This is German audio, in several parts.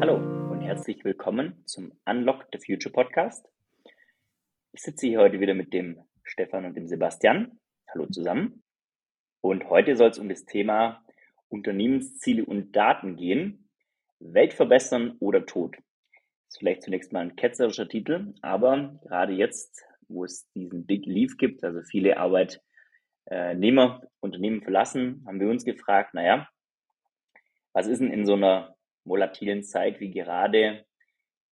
Hallo und herzlich willkommen zum Unlock the Future Podcast. Ich sitze hier heute wieder mit dem Stefan und dem Sebastian. Hallo zusammen. Und heute soll es um das Thema Unternehmensziele und Daten gehen. Welt verbessern oder Tod. Das ist vielleicht zunächst mal ein ketzerischer Titel, aber gerade jetzt, wo es diesen Big Leave gibt, also viele Arbeitnehmer Unternehmen verlassen, haben wir uns gefragt, naja, was ist denn in so einer volatilen Zeit wie gerade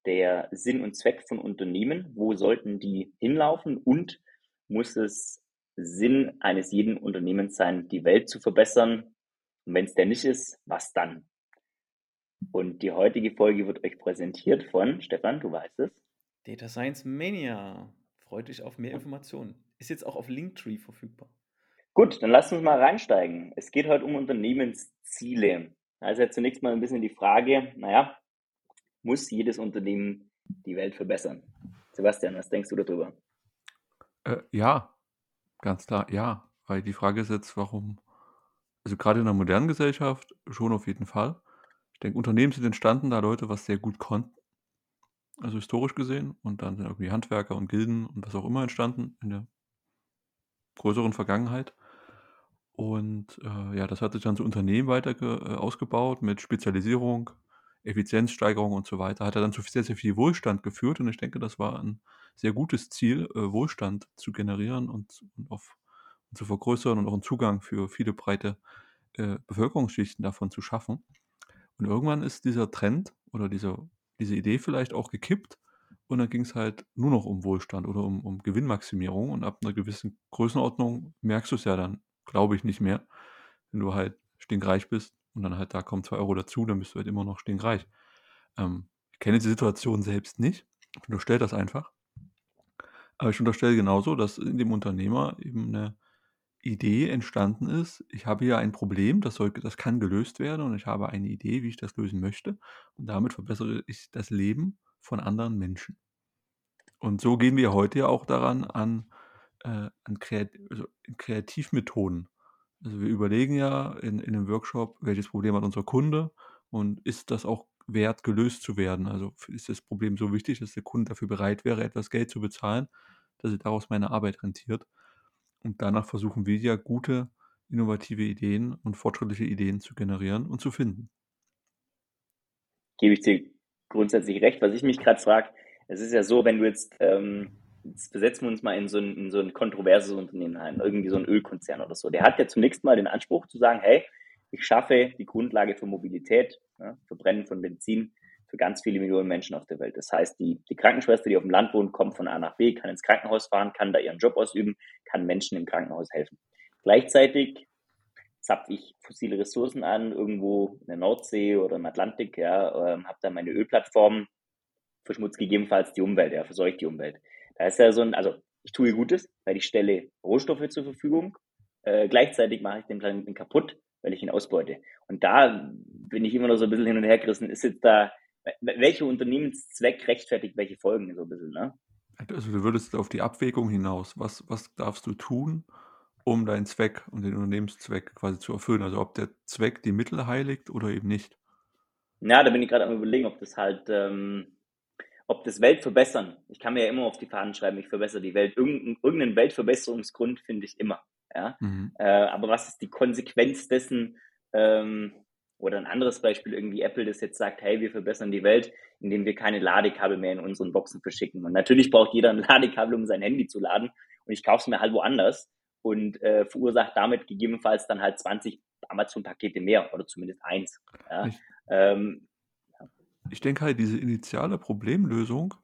der Sinn und Zweck von Unternehmen? Wo sollten die hinlaufen? Und muss es Sinn eines jeden Unternehmens sein, die Welt zu verbessern? Und wenn es der nicht ist, was dann? Und die heutige Folge wird euch präsentiert von Stefan, du weißt es. Data Science Mania. Freut euch auf mehr Informationen. Ist jetzt auch auf Linktree verfügbar. Gut, dann lasst uns mal reinsteigen. Es geht heute um Unternehmensziele. Also zunächst mal ein bisschen die Frage, naja, muss jedes Unternehmen die Welt verbessern? Sebastian, was denkst du darüber? Äh, ja, ganz klar, ja. Weil die Frage ist jetzt, warum, also gerade in der modernen Gesellschaft schon auf jeden Fall. Ich denke, Unternehmen sind entstanden, da Leute was sehr gut konnten, also historisch gesehen, und dann sind irgendwie Handwerker und Gilden und was auch immer entstanden in der größeren Vergangenheit. Und äh, ja, das hat sich dann zu Unternehmen weiter äh, ausgebaut mit Spezialisierung, Effizienzsteigerung und so weiter. Hat er dann zu sehr, sehr viel Wohlstand geführt und ich denke, das war ein sehr gutes Ziel, äh, Wohlstand zu generieren und, und, auf, und zu vergrößern und auch einen Zugang für viele breite äh, Bevölkerungsschichten davon zu schaffen. Und irgendwann ist dieser Trend oder diese, diese Idee vielleicht auch gekippt und dann ging es halt nur noch um Wohlstand oder um, um Gewinnmaximierung und ab einer gewissen Größenordnung merkst du es ja dann glaube ich nicht mehr. Wenn du halt stinkreich bist und dann halt da kommen zwei Euro dazu, dann bist du halt immer noch stinkreich. Ähm, ich kenne die Situation selbst nicht. Ich unterstelle das einfach. Aber ich unterstelle genauso, dass in dem Unternehmer eben eine Idee entstanden ist. Ich habe hier ein Problem, das, soll, das kann gelöst werden und ich habe eine Idee, wie ich das lösen möchte. Und damit verbessere ich das Leben von anderen Menschen. Und so gehen wir heute ja auch daran an, äh, an Kreat also Kreativmethoden. Also wir überlegen ja in, in einem Workshop, welches Problem hat unser Kunde und ist das auch wert, gelöst zu werden? Also ist das Problem so wichtig, dass der Kunde dafür bereit wäre, etwas Geld zu bezahlen, dass sich daraus meine Arbeit rentiert. Und danach versuchen wir ja gute, innovative Ideen und fortschrittliche Ideen zu generieren und zu finden. Gebe ich dir grundsätzlich recht. Was ich mich gerade frage, es ist ja so, wenn du jetzt ähm, jetzt versetzen wir uns mal in so, ein, in so ein kontroverses Unternehmen ein, irgendwie so ein Ölkonzern oder so. Der hat ja zunächst mal den Anspruch zu sagen, hey, ich schaffe die Grundlage für Mobilität, ja, Verbrennen von Benzin für ganz viele Millionen Menschen auf der Welt. Das heißt, die, die Krankenschwester, die auf dem Land wohnt, kommt von A nach B, kann ins Krankenhaus fahren, kann da ihren Job ausüben, kann Menschen im Krankenhaus helfen. Gleichzeitig zapfe ich fossile Ressourcen an, irgendwo in der Nordsee oder im Atlantik, ja, ähm, habe da meine Ölplattform, verschmutzt gegebenenfalls die Umwelt, ja, verseucht die Umwelt. Da ist ja so ein, also ich tue Gutes, weil ich stelle Rohstoffe zur Verfügung. Äh, gleichzeitig mache ich den Planeten kaputt, weil ich ihn ausbeute. Und da bin ich immer noch so ein bisschen hin und her gerissen. Ist jetzt da, welcher Unternehmenszweck rechtfertigt welche Folgen so ein bisschen, ne? Also du würdest auf die Abwägung hinaus. Was, was darfst du tun, um deinen Zweck und den Unternehmenszweck quasi zu erfüllen? Also ob der Zweck die Mittel heiligt oder eben nicht? Ja, da bin ich gerade am überlegen, ob das halt ähm, ob das Welt verbessern, ich kann mir ja immer auf die Fahnen schreiben, ich verbessere die Welt. Irgendeinen, irgendeinen Weltverbesserungsgrund finde ich immer. Ja? Mhm. Äh, aber was ist die Konsequenz dessen? Ähm, oder ein anderes Beispiel, irgendwie Apple, das jetzt sagt, hey, wir verbessern die Welt, indem wir keine Ladekabel mehr in unseren Boxen verschicken. Und natürlich braucht jeder ein Ladekabel, um sein Handy zu laden. Und ich kaufe es mir halt woanders und äh, verursacht damit gegebenenfalls dann halt 20 Amazon-Pakete mehr oder zumindest eins. Ja? Ähm, ich denke halt, diese initiale Problemlösung,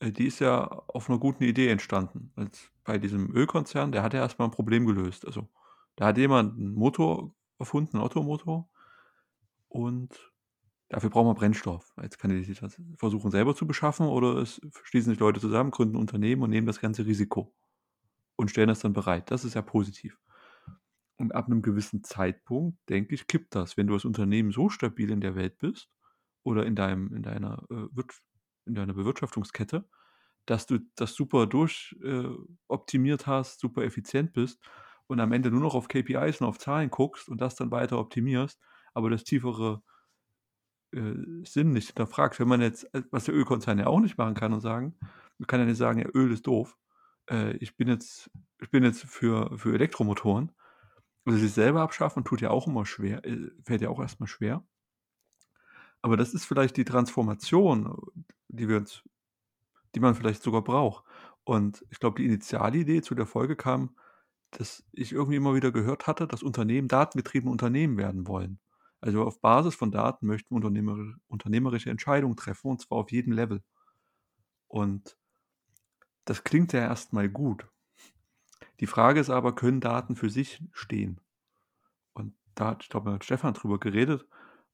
äh, die ist ja auf einer guten Idee entstanden. Als bei diesem Ölkonzern, der hat ja erstmal ein Problem gelöst. Also, da hat jemand einen Motor erfunden, einen Ottomotor und dafür braucht man Brennstoff. Jetzt kann sich das versuchen, selber zu beschaffen oder es schließen sich Leute zusammen, gründen ein Unternehmen und nehmen das ganze Risiko und stellen das dann bereit. Das ist ja positiv. Und ab einem gewissen Zeitpunkt, denke ich, kippt das. Wenn du als Unternehmen so stabil in der Welt bist oder in deinem in deiner, äh, in deiner Bewirtschaftungskette, dass du das super durch äh, hast, super effizient bist und am Ende nur noch auf KPIs und auf Zahlen guckst und das dann weiter optimierst, aber das tiefere äh, Sinn nicht hinterfragst. Wenn man jetzt, was der Ölkonzern ja auch nicht machen kann und sagen, man kann ja nicht sagen, ja, Öl ist doof. Ich bin jetzt, ich bin jetzt für, für Elektromotoren. Also sich selber abschaffen tut ja auch immer schwer, fällt ja auch erstmal schwer. Aber das ist vielleicht die Transformation, die wir uns, die man vielleicht sogar braucht. Und ich glaube, die Initialidee zu der Folge kam, dass ich irgendwie immer wieder gehört hatte, dass Unternehmen datengetriebene Unternehmen werden wollen. Also auf Basis von Daten möchten unternehmer, unternehmerische Entscheidungen treffen und zwar auf jedem Level. Und das klingt ja erstmal gut. Die Frage ist aber, können Daten für sich stehen? Und da hat, ich glaube, mit Stefan drüber geredet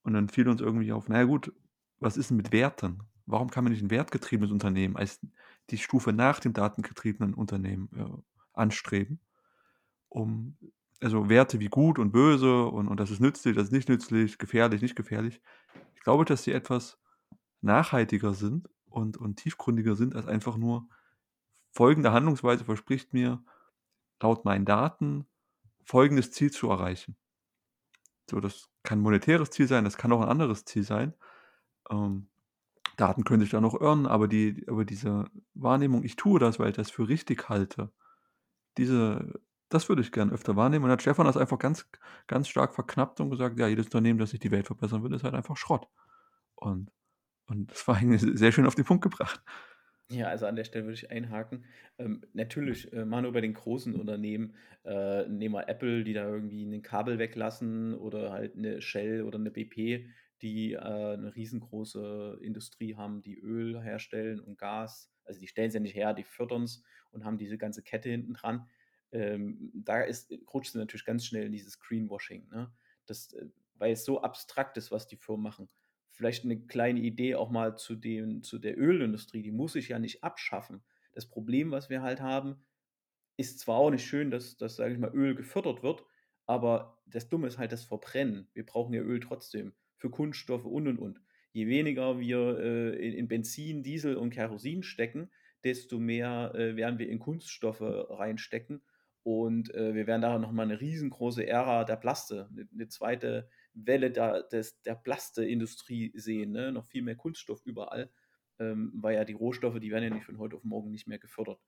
und dann fiel uns irgendwie auf, naja gut, was ist denn mit Werten? Warum kann man nicht ein wertgetriebenes Unternehmen als die Stufe nach dem datengetriebenen Unternehmen äh, anstreben, um also Werte wie gut und böse und, und das ist nützlich, das ist nicht nützlich, gefährlich, nicht gefährlich. Ich glaube, dass sie etwas nachhaltiger sind und, und tiefgründiger sind als einfach nur folgende Handlungsweise verspricht mir laut meinen Daten folgendes Ziel zu erreichen. So, das kann ein monetäres Ziel sein, das kann auch ein anderes Ziel sein. Ähm, Daten können sich da noch irren, aber, die, aber diese Wahrnehmung, ich tue das, weil ich das für richtig halte, diese, das würde ich gerne öfter wahrnehmen. Und hat Stefan das einfach ganz, ganz stark verknappt und gesagt, ja, jedes Unternehmen, das sich die Welt verbessern will, ist halt einfach Schrott. Und, und das war eigentlich sehr schön auf den Punkt gebracht. Ja, also an der Stelle würde ich einhaken. Ähm, natürlich, äh, mal nur bei den großen Unternehmen, äh, nehmen wir Apple, die da irgendwie ein Kabel weglassen oder halt eine Shell oder eine BP, die äh, eine riesengroße Industrie haben, die Öl herstellen und Gas. Also die stellen es ja nicht her, die fördern es und haben diese ganze Kette hinten dran. Ähm, da ist, rutscht sie natürlich ganz schnell in dieses Greenwashing, ne? Das, äh, weil es so abstrakt ist, was die Firmen machen vielleicht eine kleine Idee auch mal zu, dem, zu der Ölindustrie, die muss sich ja nicht abschaffen. Das Problem, was wir halt haben, ist zwar auch nicht schön, dass, dass sage ich mal, Öl gefördert wird, aber das Dumme ist halt das Verbrennen. Wir brauchen ja Öl trotzdem für Kunststoffe und und und. Je weniger wir äh, in, in, Benzin, Diesel und Kerosin stecken, desto mehr äh, werden wir in Kunststoffe reinstecken. Und äh, wir werden da nochmal eine riesengroße Ära der Plaste, eine, eine zweite Welle der, des, der Plasteindustrie sehen, ne? noch viel mehr Kunststoff überall, ähm, weil ja die Rohstoffe, die werden ja nicht von heute auf morgen nicht mehr gefördert.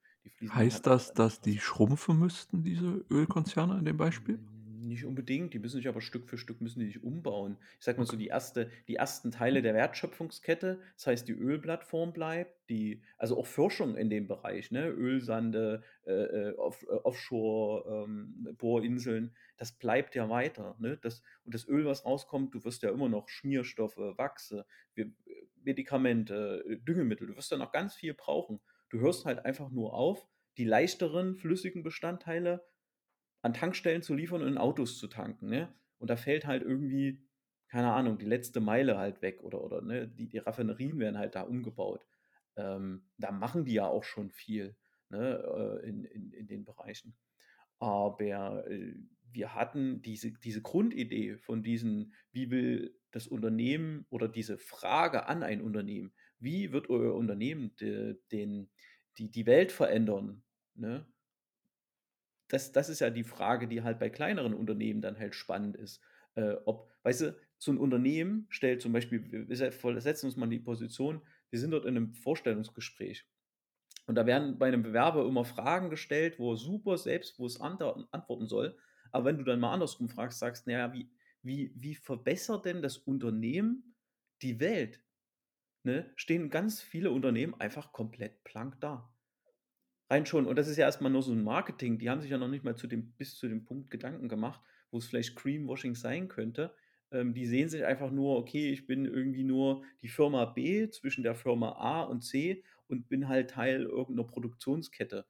heißt das, dass die schrumpfen müssten, diese Ölkonzerne in dem Beispiel? Nicht unbedingt, die müssen sich aber Stück für Stück müssen die sich umbauen. Ich sag mal so, die, erste, die ersten Teile der Wertschöpfungskette, das heißt, die Ölplattform bleibt, die, also auch Forschung in dem Bereich, ne? Ölsande, äh, äh off, äh, Offshore-Bohrinseln, ähm, das bleibt ja weiter. Ne? Das, und das Öl, was rauskommt, du wirst ja immer noch Schmierstoffe, Wachse, Medikamente, Düngemittel, du wirst ja noch ganz viel brauchen. Du hörst halt einfach nur auf, die leichteren flüssigen Bestandteile an Tankstellen zu liefern und in Autos zu tanken. Ne? Und da fällt halt irgendwie, keine Ahnung, die letzte Meile halt weg oder, oder ne? die, die Raffinerien werden halt da umgebaut. Ähm, da machen die ja auch schon viel ne? Äh, in, in, in den Bereichen. Aber äh, wir hatten diese, diese Grundidee von diesen, wie will das Unternehmen oder diese Frage an ein Unternehmen, wie wird euer Unternehmen de, den, die, die Welt verändern? Ne? Das, das ist ja die Frage, die halt bei kleineren Unternehmen dann halt spannend ist. Äh, ob, weißt du, so ein Unternehmen stellt zum Beispiel, wir setzen uns mal in die Position, wir sind dort in einem Vorstellungsgespräch. Und da werden bei einem Bewerber immer Fragen gestellt, wo er super selbstbewusst antworten soll. Aber wenn du dann mal andersrum fragst, sagst, naja, wie, wie, wie verbessert denn das Unternehmen die Welt? Ne? Stehen ganz viele Unternehmen einfach komplett blank da. Rein schon. Und das ist ja erstmal nur so ein Marketing. Die haben sich ja noch nicht mal zu dem, bis zu dem Punkt Gedanken gemacht, wo es vielleicht Creamwashing sein könnte. Ähm, die sehen sich einfach nur, okay, ich bin irgendwie nur die Firma B zwischen der Firma A und C und bin halt Teil irgendeiner Produktionskette.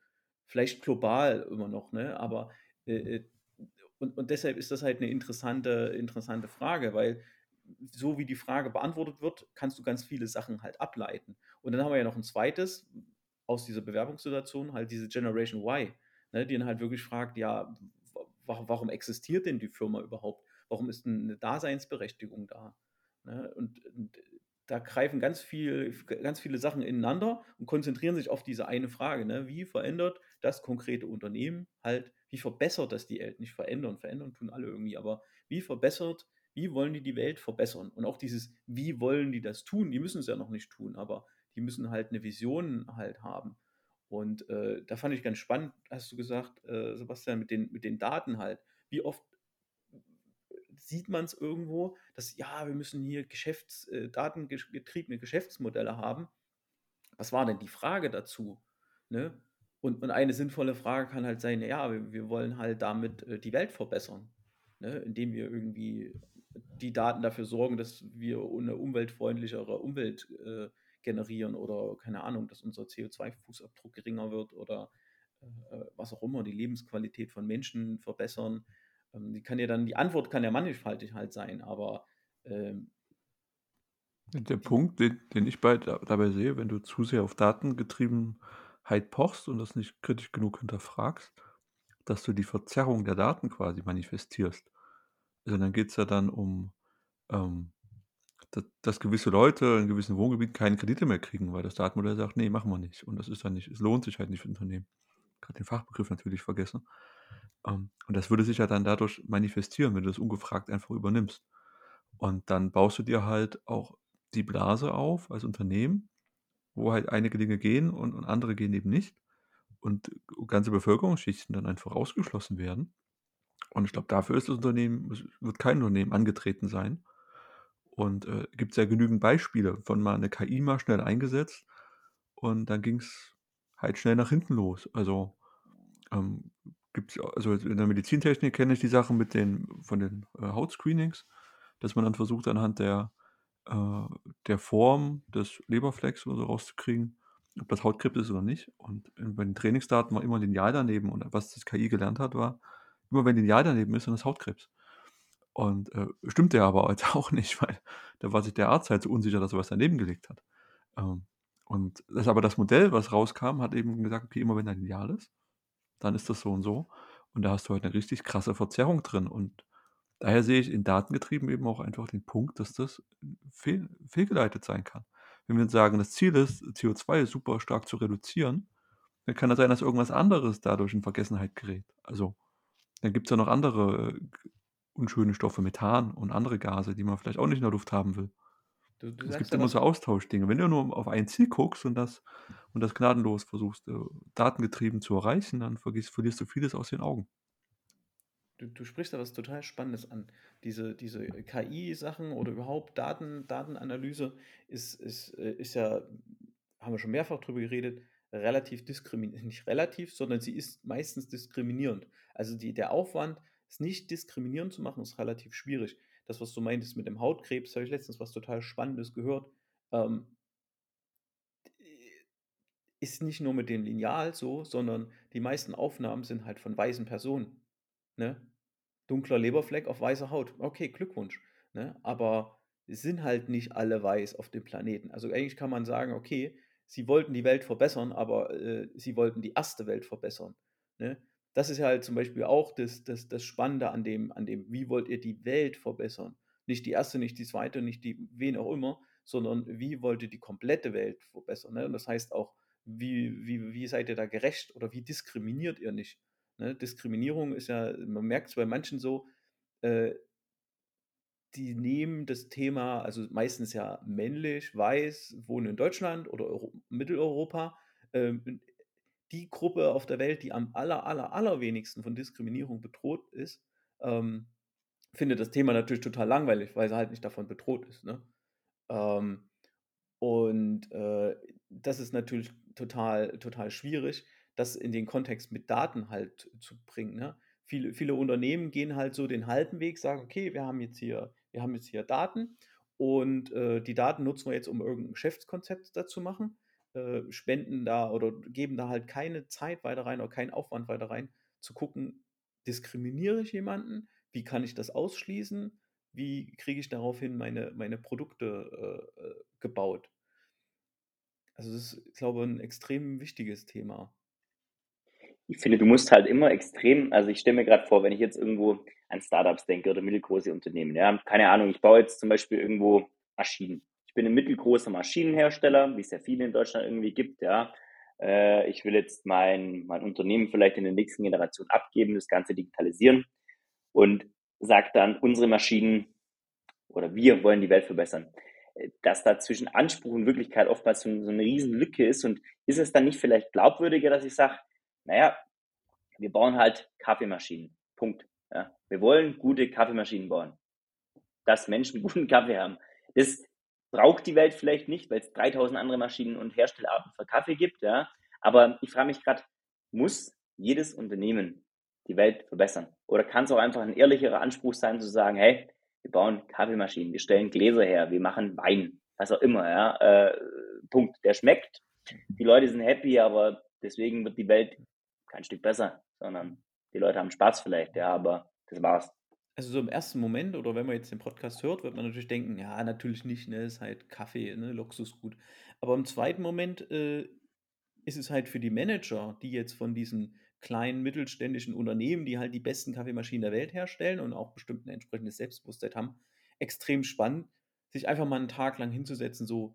Vielleicht global immer noch, ne? Aber äh, äh und, und deshalb ist das halt eine interessante, interessante Frage, weil so wie die Frage beantwortet wird, kannst du ganz viele Sachen halt ableiten. Und dann haben wir ja noch ein zweites, aus dieser Bewerbungssituation halt diese Generation Y, ne, die dann halt wirklich fragt, ja, warum existiert denn die Firma überhaupt? Warum ist eine Daseinsberechtigung da? Ne? Und, und, da greifen ganz, viel, ganz viele Sachen ineinander und konzentrieren sich auf diese eine Frage. Ne? Wie verändert das konkrete Unternehmen halt, wie verbessert das die Welt? Nicht verändern, verändern tun alle irgendwie, aber wie verbessert, wie wollen die die Welt verbessern? Und auch dieses, wie wollen die das tun? Die müssen es ja noch nicht tun, aber die müssen halt eine Vision halt haben. Und äh, da fand ich ganz spannend, hast du gesagt, äh, Sebastian, mit den, mit den Daten halt. Wie oft sieht man es irgendwo, dass ja, wir müssen hier Geschäfts, äh, datengetriebene Geschäftsmodelle haben. Was war denn die Frage dazu? Ne? Und, und eine sinnvolle Frage kann halt sein, ja, wir, wir wollen halt damit äh, die Welt verbessern, ne? indem wir irgendwie die Daten dafür sorgen, dass wir eine umweltfreundlichere Umwelt äh, generieren oder keine Ahnung, dass unser CO2-Fußabdruck geringer wird oder äh, was auch immer, die Lebensqualität von Menschen verbessern. Ähm, die kann ja dann, die Antwort kann ja mannigfaltig halt sein, aber ähm, der Punkt, den, den ich bei, dabei sehe, wenn du zu sehr auf Datengetriebenheit pochst und das nicht kritisch genug hinterfragst, dass du die Verzerrung der Daten quasi manifestierst. Also dann geht es ja dann um, ähm, dass, dass, gewisse Leute in gewissen Wohngebieten keine Kredite mehr kriegen, weil das Datenmodell sagt, nee, machen wir nicht. Und das ist dann nicht, es lohnt sich halt nicht für Unternehmen. Gerade den Fachbegriff natürlich vergessen. Ähm, und das würde sich ja dann dadurch manifestieren, wenn du das ungefragt einfach übernimmst. Und dann baust du dir halt auch die Blase auf als Unternehmen, wo halt einige Dinge gehen und, und andere gehen eben nicht. Und ganze Bevölkerungsschichten dann einfach ausgeschlossen werden. Und ich glaube, dafür ist das Unternehmen, wird kein Unternehmen angetreten sein. Und äh, gibt es ja genügend Beispiele von mal eine KI mal schnell eingesetzt und dann ging es halt schnell nach hinten los. Also ähm, gibt's, also in der Medizintechnik kenne ich die Sachen mit den von den äh, Hautscreenings, dass man dann versucht anhand der äh, der Form des Leberflecks oder so rauszukriegen, ob das Hautkrebs ist oder nicht. Und bei den Trainingsdaten war immer lineal daneben. Und was das KI gelernt hat, war, immer wenn lineal daneben ist, dann ist Hautkrebs. Und äh, stimmt der aber heute auch nicht, weil da war sich der Arzt halt so unsicher, dass er was daneben gelegt hat. Ähm, und das aber das Modell, was rauskam, hat eben gesagt, okay, immer wenn er lineal ist, dann ist das so und so. Und da hast du halt eine richtig krasse Verzerrung drin. Und Daher sehe ich in Datengetrieben eben auch einfach den Punkt, dass das fehl, fehlgeleitet sein kann. Wenn wir sagen, das Ziel ist, CO2 super stark zu reduzieren, dann kann es sein, dass irgendwas anderes dadurch in Vergessenheit gerät. Also dann gibt es ja noch andere äh, unschöne Stoffe, Methan und andere Gase, die man vielleicht auch nicht in der Luft haben will. Du, du es gibt immer so Austauschdinge. Wenn du nur auf ein Ziel guckst und das, und das gnadenlos versuchst, äh, datengetrieben zu erreichen, dann vergisst, verlierst du vieles aus den Augen du, du sprichst da was total Spannendes an. Diese, diese KI-Sachen oder überhaupt Daten, Datenanalyse ist, ist, äh, ist ja, haben wir schon mehrfach drüber geredet, relativ diskriminierend, nicht relativ, sondern sie ist meistens diskriminierend. Also die, der Aufwand, es nicht diskriminierend zu machen, ist relativ schwierig. Das, was du meintest mit dem Hautkrebs, habe ich letztens was total Spannendes gehört. Ähm, ist nicht nur mit dem Lineal so, sondern die meisten Aufnahmen sind halt von weißen Personen. Ne? Dunkler Leberfleck auf weißer Haut. Okay, Glückwunsch. Ne? Aber es sind halt nicht alle weiß auf dem Planeten. Also eigentlich kann man sagen, okay, sie wollten die Welt verbessern, aber äh, sie wollten die erste Welt verbessern. Ne? Das ist ja halt zum Beispiel auch das, das, das Spannende an dem, an dem, wie wollt ihr die Welt verbessern? Nicht die erste, nicht die zweite, nicht die, wen auch immer, sondern wie wollt ihr die komplette Welt verbessern? Ne? Und das heißt auch, wie, wie, wie seid ihr da gerecht oder wie diskriminiert ihr nicht? Ne? Diskriminierung ist ja, man merkt es bei manchen so, äh, die nehmen das Thema, also meistens ja männlich, weiß, wohnen in Deutschland oder Euro Mitteleuropa, ähm, die Gruppe auf der Welt, die am aller, aller, allerwenigsten von Diskriminierung bedroht ist, ähm, findet das Thema natürlich total langweilig, weil sie halt nicht davon bedroht ist. Ne? Ähm, und äh, das ist natürlich total, total schwierig das in den Kontext mit Daten halt zu bringen. Ne? Viele, viele Unternehmen gehen halt so den halben Weg, sagen, okay, wir haben jetzt hier, wir haben jetzt hier Daten und äh, die Daten nutzen wir jetzt, um irgendein Geschäftskonzept dazu machen, äh, spenden da oder geben da halt keine Zeit weiter rein oder keinen Aufwand weiter rein, zu gucken, diskriminiere ich jemanden, wie kann ich das ausschließen, wie kriege ich daraufhin meine, meine Produkte äh, äh gebaut. Also das ist, glaube ich, ein extrem wichtiges Thema ich finde, du musst halt immer extrem, also ich stelle mir gerade vor, wenn ich jetzt irgendwo an Startups denke oder mittelgroße Unternehmen, ja, keine Ahnung, ich baue jetzt zum Beispiel irgendwo Maschinen. Ich bin ein mittelgroßer Maschinenhersteller, wie es ja viele in Deutschland irgendwie gibt, ja. äh, ich will jetzt mein, mein Unternehmen vielleicht in der nächsten Generation abgeben, das Ganze digitalisieren und sagt dann, unsere Maschinen oder wir wollen die Welt verbessern. Äh, dass da zwischen Anspruch und Wirklichkeit oftmals so, so eine riesen Lücke ist und ist es dann nicht vielleicht glaubwürdiger, dass ich sage, naja, wir bauen halt Kaffeemaschinen. Punkt. Ja. Wir wollen gute Kaffeemaschinen bauen. Dass Menschen guten Kaffee haben. Das braucht die Welt vielleicht nicht, weil es 3000 andere Maschinen und Herstellarten für Kaffee gibt. Ja. Aber ich frage mich gerade, muss jedes Unternehmen die Welt verbessern? Oder kann es auch einfach ein ehrlicherer Anspruch sein, zu sagen, hey, wir bauen Kaffeemaschinen, wir stellen Gläser her, wir machen Wein, was auch immer, ja. Äh, Punkt. Der schmeckt. Die Leute sind happy, aber deswegen wird die Welt kein Stück besser, sondern die Leute haben Spaß vielleicht, ja, aber das war's. Also so im ersten Moment oder wenn man jetzt den Podcast hört, wird man natürlich denken, ja, natürlich nicht, ne, ist halt Kaffee, ne, Luxusgut. Aber im zweiten Moment äh, ist es halt für die Manager, die jetzt von diesen kleinen mittelständischen Unternehmen, die halt die besten Kaffeemaschinen der Welt herstellen und auch bestimmt ein entsprechendes Selbstbewusstsein haben, extrem spannend, sich einfach mal einen Tag lang hinzusetzen, so,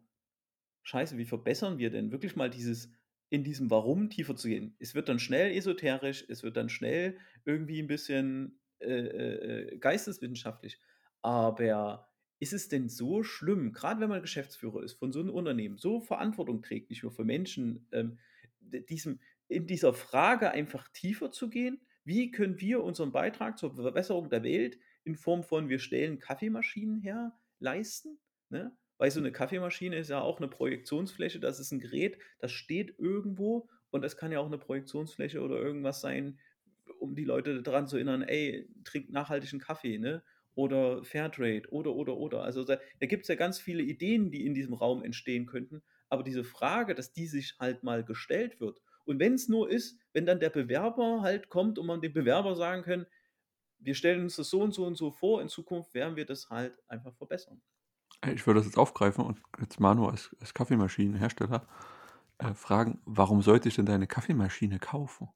scheiße, wie verbessern wir denn wirklich mal dieses in diesem Warum tiefer zu gehen. Es wird dann schnell esoterisch, es wird dann schnell irgendwie ein bisschen äh, äh, geisteswissenschaftlich. Aber ist es denn so schlimm, gerade wenn man Geschäftsführer ist von so einem Unternehmen, so Verantwortung trägt, nicht nur für Menschen, ähm, diesem, in dieser Frage einfach tiefer zu gehen? Wie können wir unseren Beitrag zur Verbesserung der Welt in Form von wir stellen Kaffeemaschinen her leisten? Ne? weil so eine Kaffeemaschine ist ja auch eine Projektionsfläche, das ist ein Gerät, das steht irgendwo und das kann ja auch eine Projektionsfläche oder irgendwas sein, um die Leute daran zu erinnern, ey, trink nachhaltigen Kaffee, ne? Oder Fairtrade oder, oder, oder. Also da, da gibt es ja ganz viele Ideen, die in diesem Raum entstehen könnten. Aber diese Frage, dass die sich halt mal gestellt wird. Und wenn es nur ist, wenn dann der Bewerber halt kommt und man dem Bewerber sagen kann, wir stellen uns das so und so und so vor, in Zukunft werden wir das halt einfach verbessern. Ich würde das jetzt aufgreifen und jetzt Manu als, als Kaffeemaschinenhersteller äh, fragen, warum sollte ich denn deine Kaffeemaschine kaufen?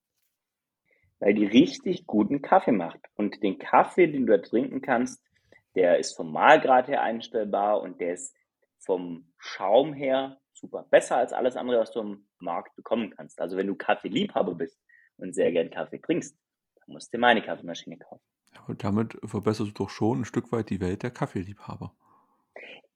Weil die richtig guten Kaffee macht. Und den Kaffee, den du da trinken kannst, der ist vom Mahlgrad her einstellbar und der ist vom Schaum her super. Besser als alles andere, was du am Markt bekommen kannst. Also wenn du Kaffeeliebhaber bist und sehr gern Kaffee trinkst, dann musst du meine Kaffeemaschine kaufen. Und damit verbesserst du doch schon ein Stück weit die Welt der Kaffeeliebhaber.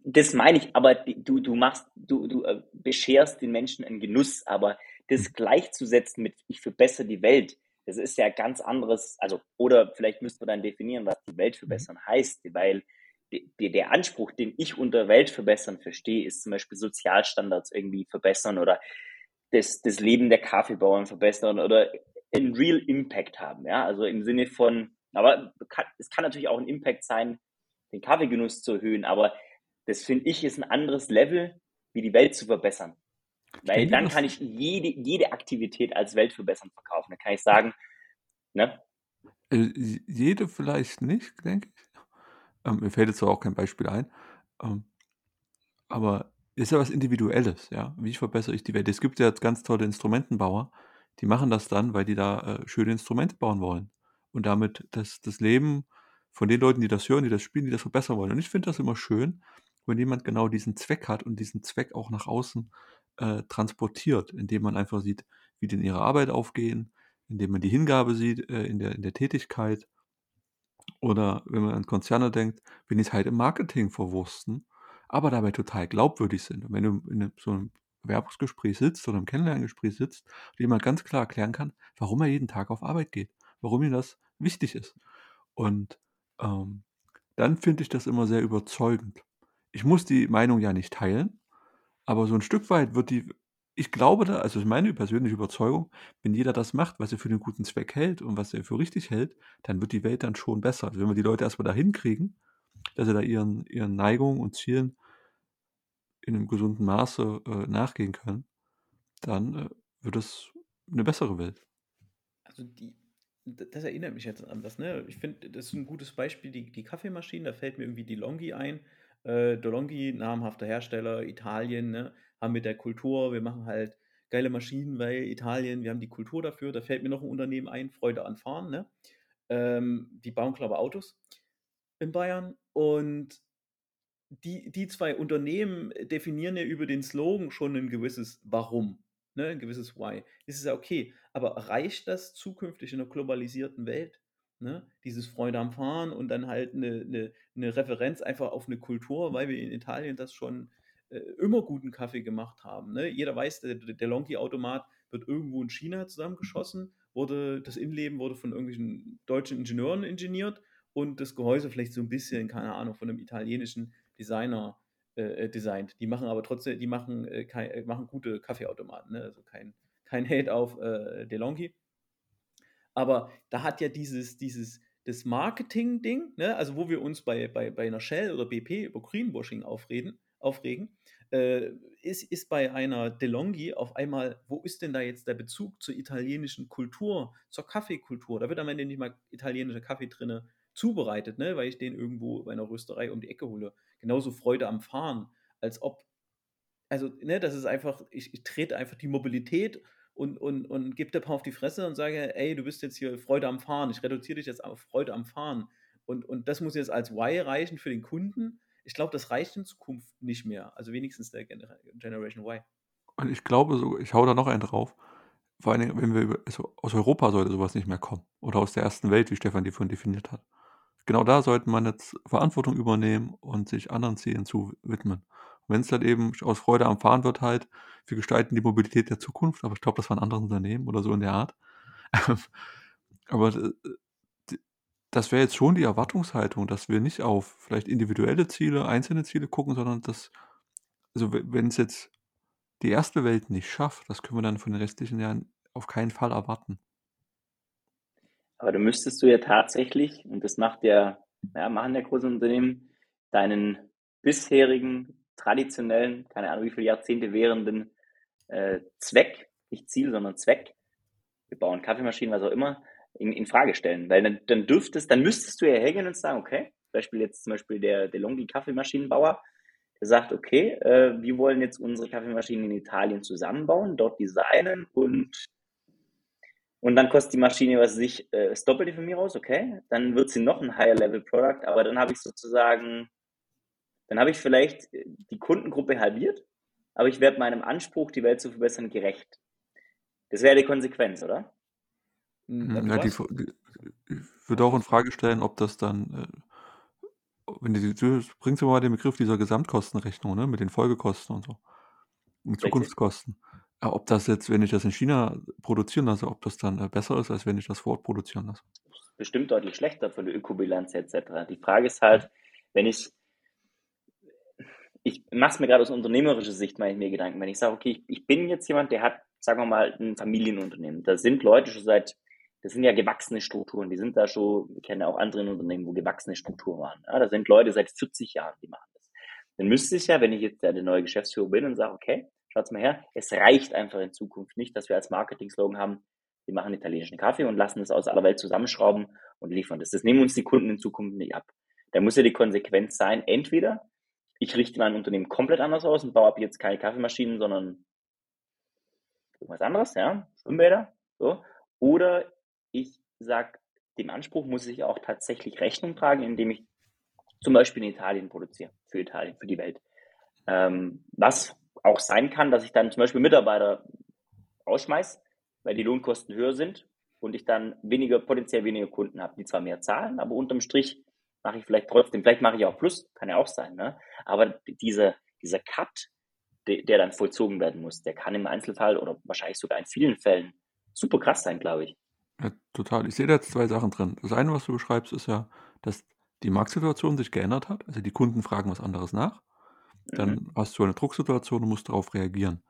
Das meine ich, aber du, du machst, du, du äh, bescherst den Menschen einen Genuss, aber das hm. gleichzusetzen mit ich verbessere die Welt, das ist ja ganz anderes, also, oder vielleicht müsste man dann definieren, was die Welt verbessern heißt, weil die, der Anspruch, den ich unter Welt verbessern verstehe, ist zum Beispiel Sozialstandards irgendwie verbessern oder das, das Leben der Kaffeebauern verbessern oder einen Real Impact haben, ja, also im Sinne von, aber es kann natürlich auch ein Impact sein, den Kaffeegenuss zu erhöhen, aber das finde ich ist ein anderes Level, wie die Welt zu verbessern. Weil dann kann ich jede, jede Aktivität als Welt verbessern verkaufen. Dann kann ich sagen, ne? Äh, jede vielleicht nicht, denke ich. Ähm, mir fällt jetzt zwar auch kein Beispiel ein. Ähm, aber ist ja was Individuelles, ja. Wie verbessere ich die Welt? Es gibt ja jetzt ganz tolle Instrumentenbauer, die machen das dann, weil die da äh, schöne Instrumente bauen wollen. Und damit das, das Leben von den Leuten, die das hören, die das spielen, die das verbessern wollen. Und ich finde das immer schön, wenn jemand genau diesen Zweck hat und diesen Zweck auch nach außen äh, transportiert, indem man einfach sieht, wie die in ihrer Arbeit aufgehen, indem man die Hingabe sieht äh, in, der, in der Tätigkeit. Oder wenn man an Konzerne denkt, wenn die es halt im Marketing verwursten, aber dabei total glaubwürdig sind. Und wenn du in so einem Bewerbungsgespräch sitzt oder im Kennenlerngespräch sitzt jemand ganz klar erklären kann, warum er jeden Tag auf Arbeit geht, warum ihm das wichtig ist. Und ähm, dann finde ich das immer sehr überzeugend ich muss die Meinung ja nicht teilen, aber so ein Stück weit wird die ich glaube da also, ist meine persönliche Überzeugung, wenn jeder das macht, was er für einen guten Zweck hält und was er für richtig hält, dann wird die Welt dann schon besser. Also, wenn wir die Leute erst mal dahin kriegen, dass sie da ihren ihren Neigungen und Zielen in einem gesunden Maße, äh, nachgehen können, dann, äh, wird es eine bessere Welt. Also, die das erinnert mich jetzt an was, ne? Ich finde, das ist ein gutes Beispiel, die die Kaffeemaschinen, da fällt mir irgendwie die Longi ein. Äh, DeLonghi, namhafter Hersteller, Italien, ne, haben mit der Kultur, wir machen halt geile Maschinen, weil Italien, wir haben die Kultur dafür. Da fällt mir noch ein Unternehmen ein, Freude an Fahren, ne? Ähm, die bauen, glaube ich, Autos in Bayern. Und die, die zwei Unternehmen definieren ja über den Slogan schon ein gewisses Warum. ne, ein gewisses Why. Das ist ja okay. Aber reicht das zukünftig in einer globalisierten Welt? Ne? Dieses Freude am Fahren und dann halt eine, eine, eine Referenz einfach auf eine Kultur, weil wir in Italien das schon äh, immer guten Kaffee gemacht haben. Ne? Jeder weiß, der, der Lonki-Automat wird irgendwo in China zusammengeschossen, wurde, das Innenleben wurde von irgendwelchen deutschen Ingenieuren ingeniert und das Gehäuse vielleicht so ein bisschen, keine Ahnung, von einem italienischen Designer äh, designt. Die machen aber trotzdem, die machen, äh, kein, äh, machen gute Kaffeeautomaten, ne? also kein, kein Hate auf äh, DeLonghi. Aber da hat ja dieses, dieses, das Marketing-Ding, ne? also wo wir uns bei, bei, bei einer Shell oder BP über Greenwashing aufreden, aufregen, äh, ist, ist bei einer DeLonghi auf einmal, wo ist denn da jetzt der Bezug zur italienischen Kultur, zur Kaffeekultur? Da wird am Ende nicht mal italienischer Kaffee drin zubereitet, ne? weil ich den irgendwo bei einer Rösterei um die Ecke hole. Genauso Freude am Fahren, als ob, also, ne, das ist einfach, ich, ich trete einfach die Mobilität und, und, und gebe der Paar auf die Fresse und sage, ey, du bist jetzt hier Freude am Fahren, ich reduziere dich jetzt auf Freude am Fahren. Und, und das muss jetzt als Y reichen für den Kunden ich glaube, das reicht in Zukunft nicht mehr. Also wenigstens der Generation Y. Und ich glaube so, ich hau da noch einen drauf. Vor allen Dingen, wenn wir so, aus Europa sollte sowas nicht mehr kommen. Oder aus der ersten Welt, wie Stefan die von definiert hat. Genau da sollte man jetzt Verantwortung übernehmen und sich anderen Zielen zu widmen. Wenn es dann eben aus Freude am Fahren wird, halt, wir gestalten die Mobilität der Zukunft, aber ich glaube, das war ein anderes Unternehmen oder so in der Art. aber äh, das wäre jetzt schon die Erwartungshaltung, dass wir nicht auf vielleicht individuelle Ziele, einzelne Ziele gucken, sondern dass, also wenn es jetzt die erste Welt nicht schafft, das können wir dann von den restlichen Jahren auf keinen Fall erwarten. Aber da müsstest du ja tatsächlich, und das macht ja, ja, machen ja große Unternehmen, deinen bisherigen, traditionellen, keine Ahnung wie viele Jahrzehnte währenden äh, Zweck, nicht Ziel, sondern Zweck, wir bauen Kaffeemaschinen, was auch immer, in, in Frage stellen. Weil dann, dann dürftest, dann müsstest du ja hergehen und sagen, okay, Beispiel jetzt zum Beispiel der DeLonghi Kaffeemaschinenbauer, der sagt, okay, äh, wir wollen jetzt unsere Kaffeemaschinen in Italien zusammenbauen, dort designen und und dann kostet die Maschine, was sich äh, das Doppelte von mir raus, okay, dann wird sie noch ein Higher Level Product, aber dann habe ich sozusagen, dann habe ich vielleicht die Kundengruppe halbiert, aber ich werde meinem Anspruch, die Welt zu verbessern, gerecht. Das wäre die Konsequenz, oder? Hm, ja, die, die, ich würde auch in Frage stellen, ob das dann, äh, wenn die, du bringst immer mal den Begriff dieser Gesamtkostenrechnung, ne, mit den Folgekosten und so, und Zukunftskosten. Ja, ob das jetzt, wenn ich das in China produzieren lasse, ob das dann äh, besser ist, als wenn ich das vor Ort produzieren lasse. Bestimmt deutlich schlechter für die Ökobilanz etc. Die Frage ist halt, wenn ich, ich mache es mir gerade aus unternehmerischer Sicht, mache ich mir Gedanken, wenn ich sage, okay, ich, ich bin jetzt jemand, der hat, sagen wir mal, ein Familienunternehmen. Da sind Leute schon seit das sind ja gewachsene Strukturen. Die sind da schon, wir kennen ja auch andere Unternehmen, wo gewachsene Strukturen waren. Ja, da sind Leute seit 40 Jahren, die machen das. Dann müsste ich ja, wenn ich jetzt der, der neue Geschäftsführer bin und sage, okay, schaut's mal her, es reicht einfach in Zukunft nicht, dass wir als Marketing-Slogan haben, wir machen italienischen Kaffee und lassen es aus aller Welt zusammenschrauben und liefern das. Das nehmen uns die Kunden in Zukunft nicht ab. Da muss ja die Konsequenz sein, entweder ich richte mein Unternehmen komplett anders aus und baue ab jetzt keine Kaffeemaschinen, sondern irgendwas anderes, ja, Schwimmbäder, so. Oder ich sage, dem Anspruch muss ich auch tatsächlich Rechnung tragen, indem ich zum Beispiel in Italien produziere, für Italien, für die Welt. Ähm, was auch sein kann, dass ich dann zum Beispiel Mitarbeiter rausschmeiße, weil die Lohnkosten höher sind und ich dann weniger, potenziell weniger Kunden habe, die zwar mehr zahlen, aber unterm Strich mache ich vielleicht trotzdem, vielleicht mache ich auch Plus, kann ja auch sein, ne? aber dieser, dieser Cut, de, der dann vollzogen werden muss, der kann im Einzelfall oder wahrscheinlich sogar in vielen Fällen super krass sein, glaube ich. Ja, total. Ich sehe da jetzt zwei Sachen drin. Das eine, was du beschreibst, ist ja, dass die Marktsituation sich geändert hat. Also die Kunden fragen was anderes nach. Dann Mhm. hast du eine Drucksituation und musst darauf reagieren.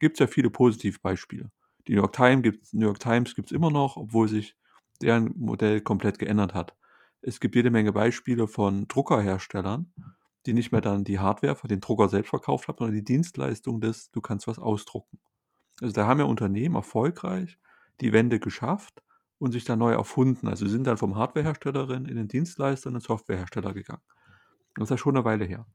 Gibt es ja viele Positivbeispiele. Die New York Times gibt's New York Times gibt's immer noch, obwohl sich deren Modell komplett geändert hat. Es gibt jede Menge Beispiele von Druckerherstellern, die nicht mehr dann die Hardware für den Drucker selbst verkauft haben, sondern die Dienstleistung des, du kannst was ausdrucken. Also da haben ja Unternehmen erfolgreich die Wende geschafft und sich dann neu erfunden. Also sind dann vom Hardwareherstellerin in den Dienstleister in den Softwarehersteller gegangen. Das ist ja schon eine Weile her.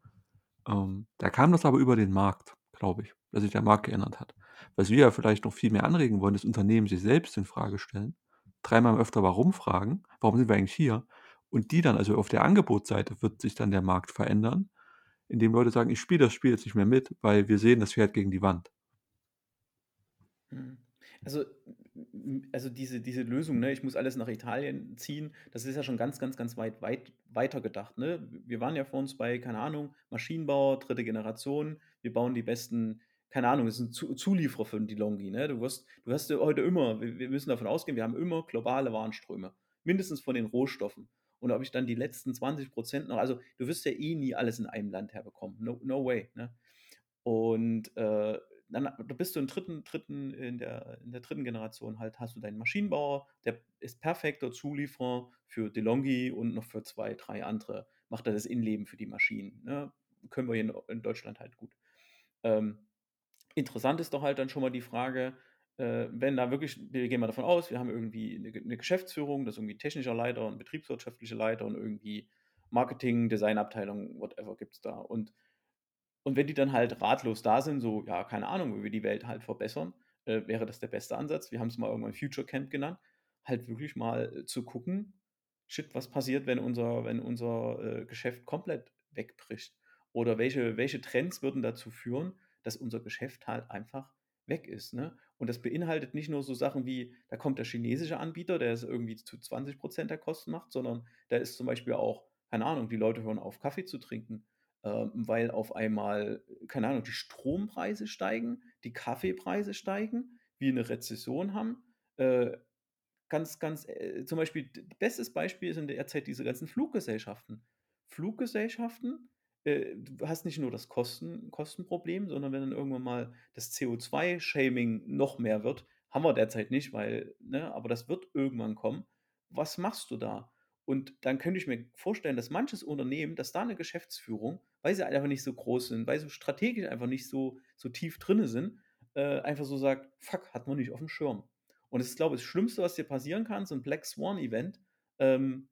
Ähm, da kam das aber über den Markt, glaube ich, dass sich der Markt geändert hat. Was wir ja vielleicht noch viel mehr anregen wollen, ist Unternehmen sich selbst in Frage stellen, dreimal öfter warum fragen, warum sind wir eigentlich hier? Und die dann, also auf der Angebotsseite wird sich dann der Markt verändern, indem Leute sagen, ich spiele das Spiel jetzt nicht mehr mit, weil wir sehen, das fährt gegen die Wand. Mhm. Also, also diese, diese Lösung, ne, ich muss alles nach Italien ziehen, das ist ja schon ganz, ganz, ganz weit, weit weiter gedacht. Ne? Wir waren ja vor uns bei, keine Ahnung, Maschinenbauer, dritte Generation, wir bauen die besten, keine Ahnung, das sind Zulieferer für die Longi. Ne? Du, wirst, du hast heute immer, wir müssen davon ausgehen, wir haben immer globale Warenströme, mindestens von den Rohstoffen. Und ob ich dann die letzten 20 Prozent noch, also du wirst ja eh nie alles in einem Land herbekommen. No, no way. Ne? Und äh, dann bist du im dritten, dritten, in der, in der dritten Generation halt, hast du deinen Maschinenbauer, der ist perfekter Zulieferer für DeLonghi und noch für zwei, drei andere. Macht er das Innenleben für die Maschinen. Ne? Können wir hier in, Deutschland halt gut. Ähm, interessant ist doch halt dann schon mal die Frage, äh, wenn da wirklich, wir gehen mal davon aus, wir haben irgendwie eine, eine Geschäftsführung, das ist irgendwie technischer Leiter und betriebswirtschaftlicher Leiter und irgendwie Marketing, Designabteilung, whatever gibt es da. Und und wenn die dann halt ratlos da sind, so, ja, keine Ahnung, wie wir die Welt halt verbessern, äh, wäre das der beste Ansatz. Wir haben es mal irgendwann Future Camp genannt, halt wirklich mal äh, zu gucken, shit, was passiert, wenn unser, wenn unser äh, Geschäft komplett wegbricht? Oder welche, welche Trends würden dazu führen, dass unser Geschäft halt einfach weg ist. Ne? Und das beinhaltet nicht nur so Sachen wie, da kommt der chinesische Anbieter, der es irgendwie zu 20 Prozent der Kosten macht, sondern da ist zum Beispiel auch, keine Ahnung, die Leute hören auf, Kaffee zu trinken äh, weil auf einmal, keine Ahnung, die Strompreise steigen, die Kaffeepreise steigen, wir eine Rezession haben. Äh, ganz, ganz, äh, zum Beispiel, bestes Beispiel sind derzeit diese ganzen Fluggesellschaften. Fluggesellschaften, äh, du hast nicht nur das Kosten, Kostenproblem, sondern wenn dann irgendwann mal das CO2-Shaming noch mehr wird, haben wir derzeit nicht, weil, ne, aber das wird irgendwann kommen. Was machst du da? Und dann könnte ich mir vorstellen, dass manches Unternehmen, dass da eine Geschäftsführung, weil sie einfach nicht so groß sind, weil sie strategisch einfach nicht so, so tief drin sind, äh, einfach so sagt, fuck, hat man nicht auf dem Schirm. Und das ist, glaube ich, das Schlimmste, was dir passieren kann, so ein Black Swan-Event, ähm,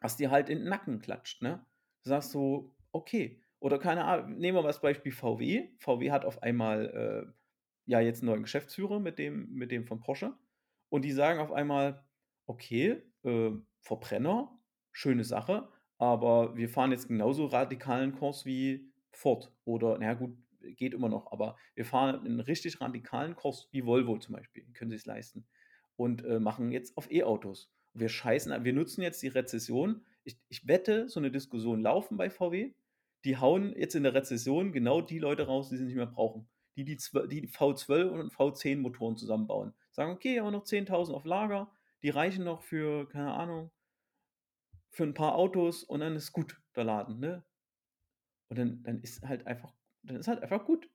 was dir halt in den Nacken klatscht. Ne? Du sagst so, okay. Oder keine Ahnung, nehmen wir mal das Beispiel VW. VW hat auf einmal äh, ja jetzt einen neuen Geschäftsführer mit dem, mit dem von Porsche. Und die sagen auf einmal, okay, äh, Verbrenner, schöne Sache, aber wir fahren jetzt genauso radikalen Kurs wie Ford oder, naja gut, geht immer noch, aber wir fahren einen richtig radikalen Kurs wie Volvo zum Beispiel, können sie es leisten und äh, machen jetzt auf E-Autos. Wir scheißen, wir nutzen jetzt die Rezession. Ich, ich wette, so eine Diskussion laufen bei VW. Die hauen jetzt in der Rezession genau die Leute raus, die sie nicht mehr brauchen. Die die, die V12 und V10 Motoren zusammenbauen. Sagen, okay, aber noch 10.000 auf Lager, die reichen noch für, keine Ahnung, für ein paar Autos und dann ist gut der Laden, ne? Und dann, dann ist halt einfach, dann ist halt einfach gut.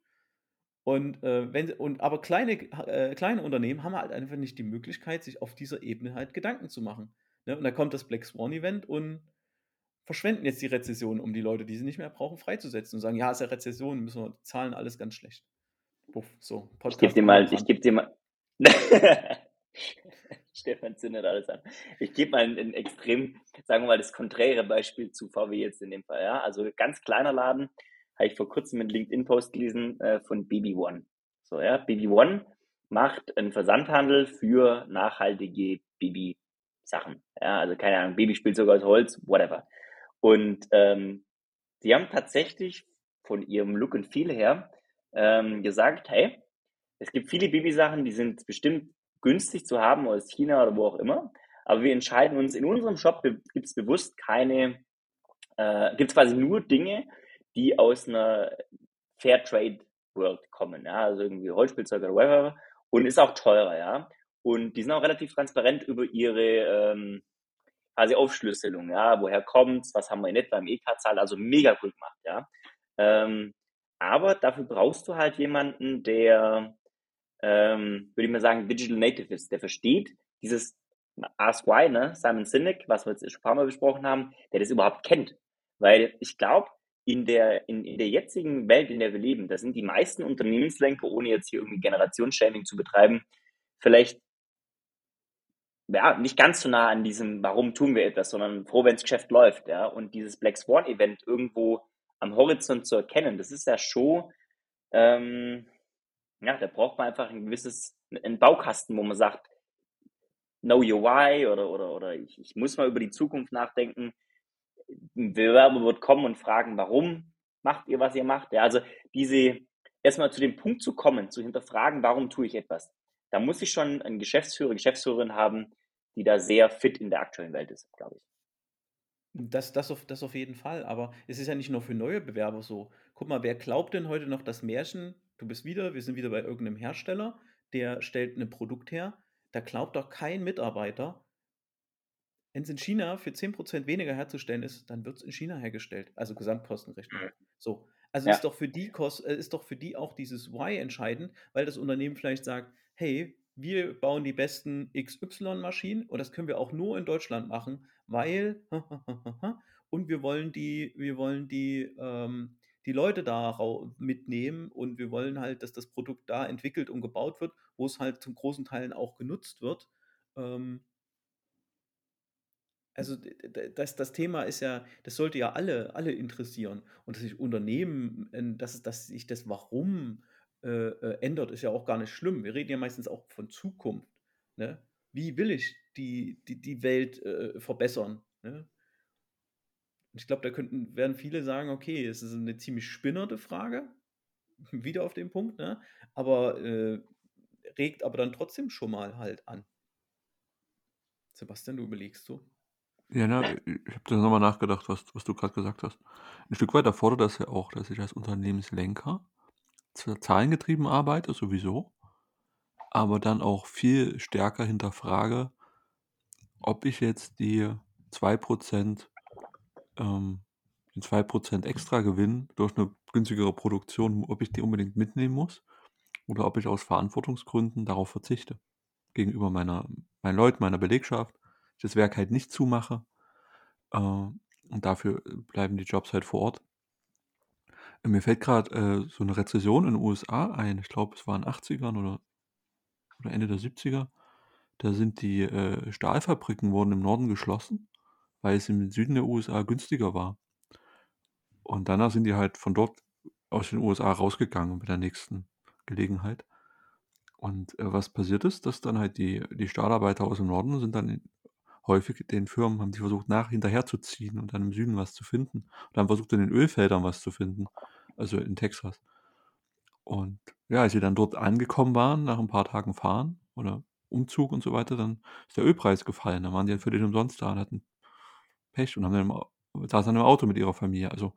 Und äh, wenn und aber kleine, äh, kleine Unternehmen haben halt einfach nicht die Möglichkeit, sich auf dieser Ebene halt Gedanken zu machen. Ne? Und da kommt das Black Swan Event und verschwenden jetzt die Rezession, um die Leute, die sie nicht mehr brauchen, freizusetzen und sagen, ja, es ist ja Rezession, müssen wir zahlen alles ganz schlecht. Puff, so, Podcast ich gebe dir mal, ich gebe dir mal. Stefan zündet alles an. Ich gebe mal ein, ein, extrem, sagen wir mal, das konträre Beispiel zu VW jetzt in dem Fall. Ja? Also ganz kleiner Laden, habe ich vor kurzem einen LinkedIn-Post gelesen äh, von Baby One. So, ja, Baby One macht einen Versandhandel für nachhaltige Baby-Sachen. Ja, also keine Ahnung, Babyspielzeug aus Holz, whatever. Und ähm, haben tatsächlich von ihrem Look und Feel her ähm, gesagt, hey, es gibt viele Babysachen, die sind bestimmt günstig zu haben aus China oder wo auch immer. Aber wir entscheiden uns, in unserem Shop gibt es bewusst keine, äh, gibt es quasi nur Dinge, die aus einer Fairtrade World kommen. Ja? Also irgendwie Holzspielzeug oder whatever. Und ist auch teurer, ja. Und die sind auch relativ transparent über ihre ähm, quasi Aufschlüsselung, ja. Woher kommt's, was haben wir in etwa im EK-Zahl, also mega cool gemacht, ja. Ähm, aber dafür brauchst du halt jemanden, der ähm, würde ich mal sagen, Digital Native ist. Der versteht dieses Ask Why, ne? Simon Sinek, was wir jetzt schon ein paar Mal besprochen haben, der das überhaupt kennt. Weil ich glaube, in der, in, in der jetzigen Welt, in der wir leben, da sind die meisten Unternehmenslenker, ohne jetzt hier irgendwie Generationsshaming zu betreiben, vielleicht ja, nicht ganz so nah an diesem, warum tun wir etwas, sondern froh, wenn das Geschäft läuft, ja. Und dieses Black Swan Event irgendwo am Horizont zu erkennen, das ist ja schon, ähm, ja, da braucht man einfach ein gewisses, einen Baukasten, wo man sagt, know your why oder, oder, oder ich, ich muss mal über die Zukunft nachdenken. Ein Bewerber wird kommen und fragen, warum macht ihr, was ihr macht? Ja, also diese, erstmal zu dem Punkt zu kommen, zu hinterfragen, warum tue ich etwas. Da muss ich schon einen Geschäftsführer, Geschäftsführerin haben, die da sehr fit in der aktuellen Welt ist, glaube ich. Das, das, auf, das auf jeden Fall, aber es ist ja nicht nur für neue Bewerber so. Guck mal, wer glaubt denn heute noch das Märchen, du bist wieder, wir sind wieder bei irgendeinem Hersteller, der stellt ein Produkt her, da glaubt doch kein Mitarbeiter, wenn es in China für 10% weniger herzustellen ist, dann wird es in China hergestellt, also Gesamtkostenrechnung. So. Also Ja. ist, doch für die Kost, äh, ist doch für die auch dieses Why entscheidend, weil das Unternehmen vielleicht sagt, hey, wir bauen die besten XY-Maschinen und das können wir auch nur in Deutschland machen, weil und wir wollen die, wir wollen die, ähm, die Leute da mitnehmen und wir wollen halt, dass das Produkt da entwickelt und gebaut wird, wo es halt zum großen Teilen auch genutzt wird. Ähm, also das, das Thema ist ja, das sollte ja alle, alle interessieren. Und dass sich Unternehmen, äh, dass, dass sich das Warum äh, äh, ändert, ist ja auch gar nicht schlimm. Wir reden ja meistens auch von Zukunft. Ne? Wie will ich die, die, die Welt äh, verbessern? Ne? Ich glaube, da könnten, werden viele sagen, okay, es ist eine ziemlich spinnerte Frage, wieder auf den Punkt, ne? aber äh, regt aber dann trotzdem schon mal halt an. Sebastian, du überlegst so. Ja, na, ich habe da nochmal nachgedacht, was, was du gerade gesagt hast. Ein Stück weit erfordert das ja auch, dass ich als Unternehmenslenker zahlengetrieben arbeite, sowieso, aber dann auch viel stärker hinterfrage, ob ich jetzt die 2%, ähm, den 2% extra Gewinn durch eine günstigere Produktion, ob ich die unbedingt mitnehmen muss oder ob ich aus Verantwortungsgründen darauf verzichte. Gegenüber meiner, meinen Leuten, meiner Belegschaft, ich das Werk halt nicht zumache äh, und dafür bleiben die Jobs halt vor Ort. Mir fällt gerade äh, so eine Rezession in den USA ein. Ich glaube, es war in den 80ern oder, oder Ende der 70er. Da sind die äh, Stahlfabriken wurden im Norden geschlossen, weil es im Süden der USA günstiger war. Und danach sind die halt von dort aus den USA rausgegangen bei der nächsten Gelegenheit. Und äh, was passiert ist, dass dann halt die, die Stahlarbeiter aus dem Norden sind dann häufig den Firmen, haben die versucht, nach hinterherzuziehen und dann im Süden was zu finden. Und haben versucht, in den Ölfeldern was zu finden, also in Texas. Und ja, als sie dann dort angekommen waren, nach ein paar Tagen Fahren oder Umzug und so weiter, dann ist der Ölpreis gefallen. Dann waren die halt völlig umsonst da und hatten Pech und haben dann im, saßen dann im Auto mit ihrer Familie. Also,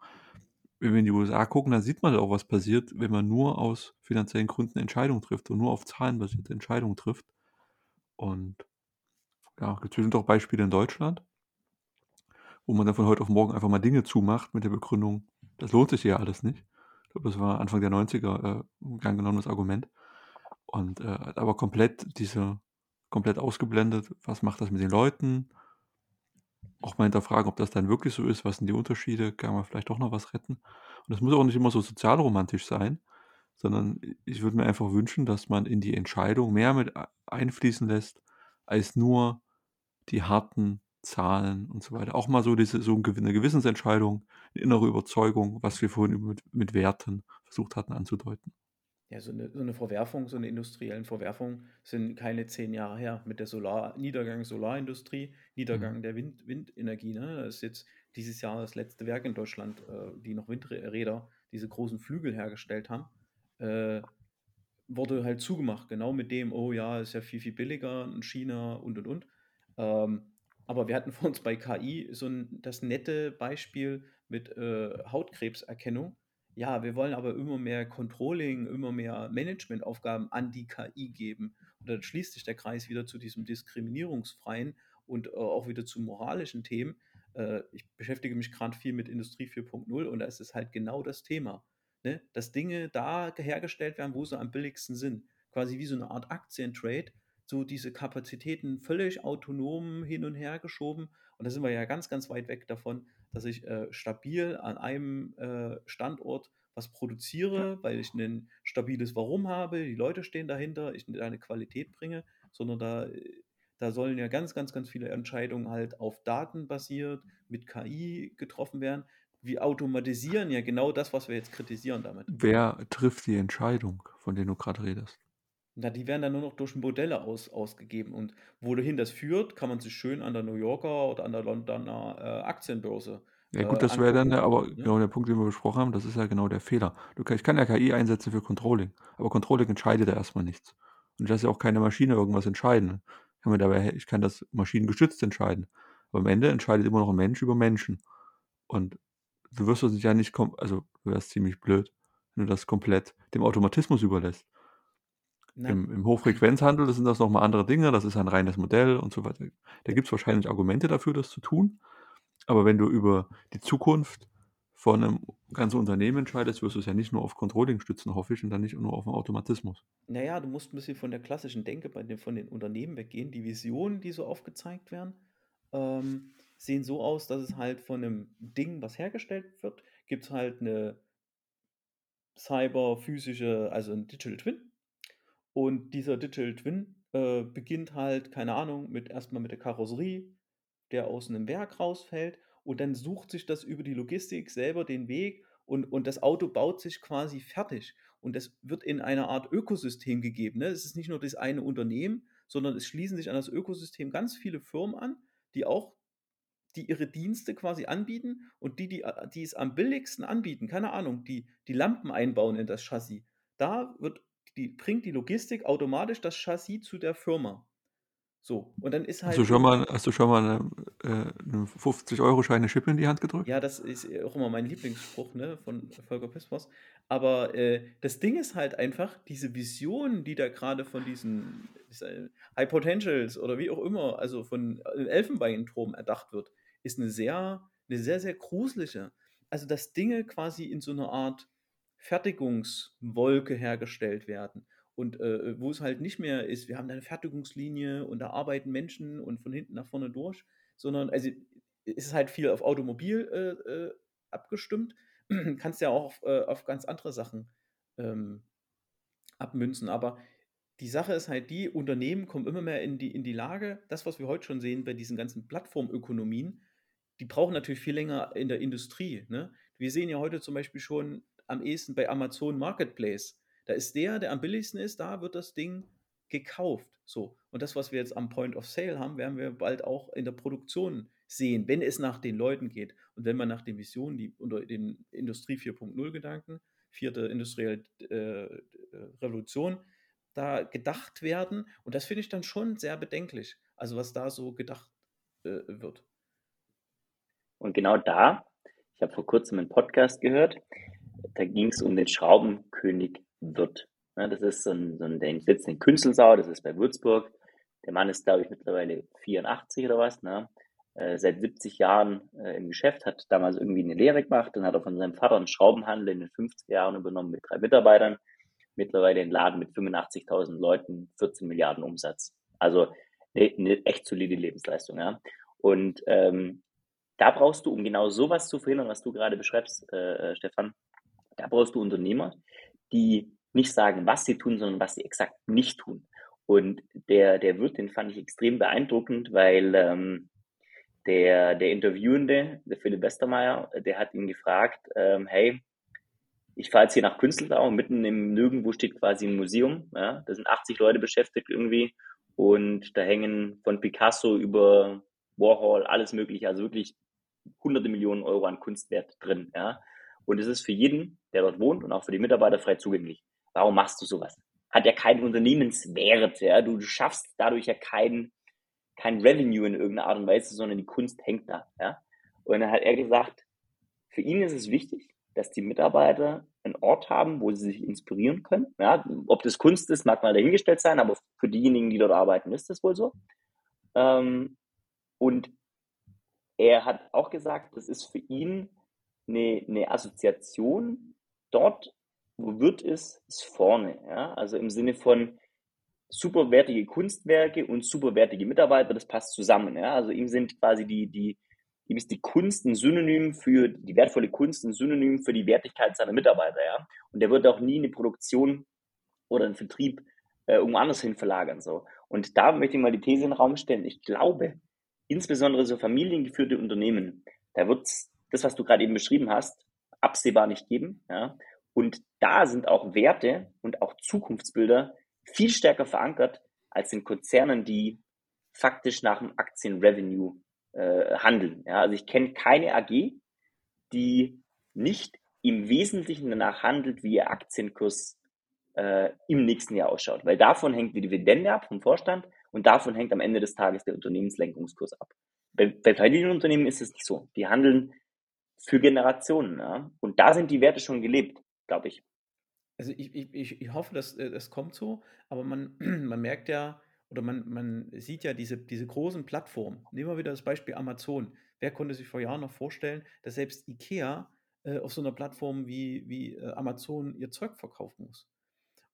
wenn wir in die USA gucken, dann sieht man auch, was passiert, wenn man nur aus finanziellen Gründen Entscheidungen trifft und nur auf Zahlen basierte Entscheidungen trifft. Und ja, gibt bestimmt auch Beispiele in Deutschland, wo man dann von heute auf morgen einfach mal Dinge zumacht mit der Begründung, das lohnt sich ja alles nicht. Ich glaube, das war Anfang der 90er äh, ein gern genommenes Argument. Und äh, aber komplett diese, komplett ausgeblendet, was macht das mit den Leuten? Auch mal hinterfragen, ob das dann wirklich so ist, was sind die Unterschiede, kann man vielleicht doch noch was retten. Und das muss auch nicht immer so sozialromantisch sein, sondern ich würde mir einfach wünschen, dass man in die Entscheidung mehr mit einfließen lässt, als nur die harten Zahlen und so weiter. Auch mal so diese so eine Gewissensentscheidung, eine innere Überzeugung, was wir vorhin mit, mit Werten versucht hatten anzudeuten. Ja, so eine, so eine Verwerfung, so eine industriellen Verwerfung sind keine zehn Jahre her mit der Solar, Niedergang Solarindustrie, Niedergang Mhm. der Wind, Windenergie. Ne? Das ist jetzt dieses Jahr das letzte Werk in Deutschland, äh, die noch Windräder, diese großen Flügel hergestellt haben. Äh, wurde halt zugemacht, genau mit dem, oh ja, ist ja viel, viel billiger in China und und und. Ähm, aber wir hatten vor uns bei KI so ein, das nette Beispiel mit äh, Hautkrebserkennung. Ja, wir wollen aber immer mehr Controlling, immer mehr Managementaufgaben an die KI geben. Und dann schließt sich der Kreis wieder zu diesem diskriminierungsfreien und äh, auch wieder zu moralischen Themen. Äh, ich beschäftige mich gerade viel mit Industrie 4.0 und da ist es halt genau das Thema ne, dass Dinge da hergestellt werden, wo sie am billigsten sind. Quasi wie so eine Art Aktientrade, so diese Kapazitäten völlig autonom hin und her geschoben. Und da sind wir ja ganz, ganz weit weg davon, dass ich äh, stabil an einem äh, Standort was produziere, weil ich ein stabiles Warum habe, die Leute stehen dahinter, ich eine Qualität bringe, sondern da, äh, da sollen ja ganz, ganz, ganz viele Entscheidungen halt auf Daten basiert, mit KI getroffen werden. Wir automatisieren ja genau das, was wir jetzt kritisieren damit. Wer trifft die Entscheidung, von der du gerade redest? Na, die werden dann nur noch durch Modelle aus, ausgegeben. Und wohin das führt, kann man sich schön an der New Yorker oder an der Londoner äh, Aktienbörse Ja äh, gut, das wäre dann, ja aber Ne? genau der Punkt, den wir besprochen haben, das ist ja genau der Fehler. Du, ich kann ja KI einsetzen für Controlling, aber Controlling entscheidet ja erstmal nichts. Und ich lasse ja auch keine Maschine irgendwas entscheiden. Ich kann, mir dabei, ich kann das maschinengestützt entscheiden. Aber am Ende entscheidet immer noch ein Mensch über Menschen. Und du wirst es ja nicht, also du wärst ziemlich blöd, wenn du das komplett dem Automatismus überlässt. Im, Im, Hochfrequenzhandel sind das nochmal andere Dinge, das ist ein reines Modell und so weiter. Da gibt es wahrscheinlich Argumente dafür, das zu tun. Aber wenn du über die Zukunft von einem ganzen Unternehmen entscheidest, wirst du es ja nicht nur auf Controlling stützen, hoffe ich, und dann nicht nur auf den Automatismus. Naja, du musst ein bisschen von der klassischen Denke bei den, von den Unternehmen weggehen. Die Visionen, die so aufgezeigt werden, ähm, sehen so aus, dass es halt von einem Ding, was hergestellt wird, gibt es halt eine cyberphysische, also ein Digital Twin. Und dieser Digital Twin äh, beginnt halt, keine Ahnung, mit erstmal mit der Karosserie, der aus einem Werk rausfällt und dann sucht sich das über die Logistik selber den Weg und, und das Auto baut sich quasi fertig. Und das wird in einer Art Ökosystem gegeben. Ne? Es ist nicht nur das eine Unternehmen, sondern es schließen sich an das Ökosystem ganz viele Firmen an, die auch die ihre Dienste quasi anbieten und die, die, die es am billigsten anbieten, keine Ahnung, die, die Lampen einbauen in das Chassis. Da wird die, bringt die Logistik automatisch das Chassis zu der Firma. So, und dann ist halt. Hast du schon mal, hast du schon mal eine, äh, eine 50-Euro-Schein eine Schippe in die Hand gedrückt? Ja, das ist auch immer mein Lieblingsspruch ne, von Volker Pispers. Aber äh, das Ding ist halt einfach, diese Vision, die da gerade von diesen, diesen High Potentials oder wie auch immer, also von äh, Elfenbeinturm erdacht wird, ist eine sehr, eine sehr, sehr gruselige. Also, dass Dinge quasi in so einer Art Fertigungswolke hergestellt werden und äh, wo es halt nicht mehr ist, wir haben da eine Fertigungslinie und da arbeiten Menschen und von hinten nach vorne durch, sondern also ist es halt viel auf Automobil äh, äh, abgestimmt, kannst ja auch auf, äh, auf ganz andere Sachen ähm, abmünzen, aber die Sache ist halt die, Unternehmen kommen immer mehr in die, in die Lage, das, was wir heute schon sehen bei diesen ganzen Plattformökonomien, die brauchen natürlich viel länger in der Industrie. Ne? Wir sehen ja heute zum Beispiel schon am ehesten bei Amazon Marketplace, da ist der, der am billigsten ist, da wird das Ding gekauft. So. Und das, was wir jetzt am Point of Sale haben, werden wir bald auch in der Produktion sehen, wenn es nach den Leuten geht. Und wenn man nach den Visionen, die unter den Industrie 4.0 Gedanken, vierte industrielle äh, Revolution, da gedacht werden. Und das finde ich dann schon sehr bedenklich. Also was da so gedacht äh, wird. Und genau da, ich habe vor kurzem einen Podcast gehört, da ging es um den Schraubenkönig wird. Ja, das ist so ein, so ein der sitzt in Künzelsau, das ist bei Würzburg. Der Mann ist, glaube ich, mittlerweile 84 oder was, ne? Äh, seit 70 Jahren äh, im Geschäft, hat damals irgendwie eine Lehre gemacht, dann hat er von seinem Vater einen Schraubenhandel in den 50er Jahren übernommen mit drei Mitarbeitern. Mittlerweile den Laden mit 85.000 Leuten, 14 Milliarden Umsatz. Also eine, eine echt solide Lebensleistung, ja. Und ähm, da brauchst du, um genau sowas zu verhindern, was du gerade beschreibst, äh, äh Stefan, da brauchst du Unternehmer, die nicht sagen, was sie tun, sondern was sie exakt nicht tun. Und der, der Wirt, den fand ich extrem beeindruckend, weil ähm, der, der Interviewende, der Philipp Westermeier, der hat ihn gefragt, ähm, hey, ich fahre jetzt hier nach Künstlersau, mitten im Nirgendwo steht quasi ein Museum, ja, da sind 80 Leute beschäftigt irgendwie und da hängen von Picasso über Warhol alles mögliche, also wirklich hunderte Millionen Euro an Kunstwert drin, ja. Und es ist für jeden, der dort wohnt und auch für die Mitarbeiter frei zugänglich. Warum machst du sowas? Hat ja keinen Unternehmenswert. Ja? Du, du schaffst dadurch ja kein, kein Revenue in irgendeiner Art und Weise, sondern die Kunst hängt da. Ja? Und dann hat er gesagt, für ihn ist es wichtig, dass die Mitarbeiter einen Ort haben, wo sie sich inspirieren können. Ja, ob das Kunst ist, mag mal dahingestellt sein, aber für diejenigen, die dort arbeiten, ist das wohl so. Ähm, und er hat auch gesagt, das ist für ihn eine, eine Assoziation dort, wo wird ist, ist vorne. Ja? Also im Sinne von superwertige Kunstwerke und superwertige Mitarbeiter, das passt zusammen. Ja? Also ihm sind quasi die, die, ihm ist die Kunst ein Synonym für, die wertvolle Kunst ein Synonym für die Wertigkeit seiner Mitarbeiter. Ja? Und der wird auch nie eine Produktion oder einen Vertrieb äh, irgendwo anders hin verlagern. So. Und da möchte ich mal die These in den Raum stellen. Ich glaube, insbesondere so familiengeführte Unternehmen, da wird es das, was du gerade eben beschrieben hast, absehbar nicht geben. Ja? Und da sind auch Werte und auch Zukunftsbilder viel stärker verankert als in Konzernen, die faktisch nach dem Aktienrevenue äh, handeln. Ja? Also ich kenne keine AG, die nicht im Wesentlichen danach handelt, wie ihr Aktienkurs äh, im nächsten Jahr ausschaut. Weil davon hängt die Dividende ab vom Vorstand und davon hängt am Ende des Tages der Unternehmenslenkungskurs ab. Bei, bei Familienunternehmen ist es nicht so. Die handeln für Generationen. Ja? Und da sind die Werte schon gelebt, glaube ich. Also ich, ich, ich hoffe, dass äh, das kommt so, aber man, man merkt ja, oder man, man sieht ja diese, diese großen Plattformen. Nehmen wir wieder das Beispiel Amazon. Wer konnte sich vor Jahren noch vorstellen, dass selbst IKEA äh, auf so einer Plattform wie, wie äh, Amazon ihr Zeug verkaufen muss?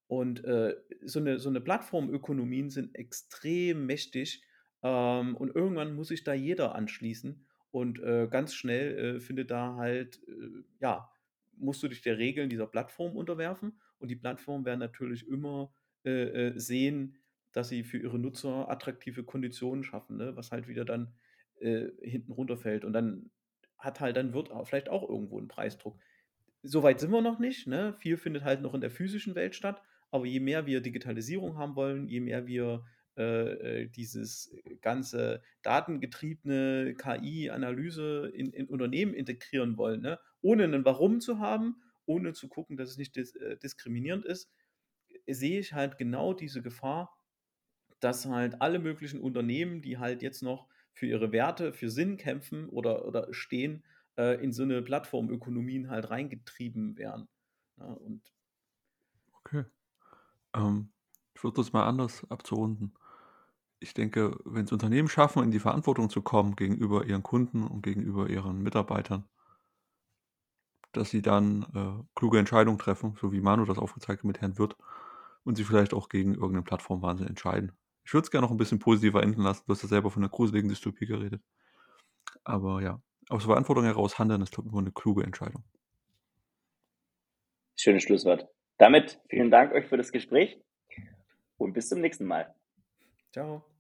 Und äh, so eine, so eine Plattformökonomien sind extrem mächtig ähm, und irgendwann muss sich da jeder anschließen und äh, ganz schnell äh, findet da halt, äh, ja, musst du dich der Regeln dieser Plattform unterwerfen und die Plattformen werden natürlich immer äh, äh, sehen, dass sie für ihre Nutzer attraktive Konditionen schaffen, ne? was halt wieder dann äh, hinten runterfällt und dann hat halt, dann wird vielleicht auch irgendwo ein Preisdruck. Soweit sind wir noch nicht. Ne? Viel findet halt noch in der physischen Welt statt. Aber je mehr wir Digitalisierung haben wollen, je mehr wir äh, äh dieses ganze datengetriebene KI-Analyse in, in, Unternehmen integrieren wollen, ne? ohne ein Warum zu haben, ohne zu gucken, dass es nicht dis äh, diskriminierend ist, sehe ich halt genau diese Gefahr, dass halt alle möglichen Unternehmen, die halt jetzt noch für ihre Werte, für Sinn kämpfen oder, oder stehen, äh, in so eine Plattformökonomien halt reingetrieben werden. Ja, und okay. Ähm, ich würde das mal anders abzurunden. Ich denke, wenn es Unternehmen schaffen, in die Verantwortung zu kommen gegenüber ihren Kunden und gegenüber ihren Mitarbeitern, dass sie dann äh, kluge Entscheidungen treffen, so wie Manu das aufgezeigt hat mit Herrn Wirth, und sie vielleicht auch gegen irgendeinen Plattformwahnsinn entscheiden. Ich würde es gerne noch ein bisschen positiver enden lassen. Du hast ja selber von einer gruseligen Dystopie geredet. Aber ja, aus Verantwortung heraus handeln ist, glaube ich, immer eine kluge Entscheidung. Schönes Schlusswort. Damit vielen Dank euch für das Gespräch und bis zum nächsten Mal. Ciao.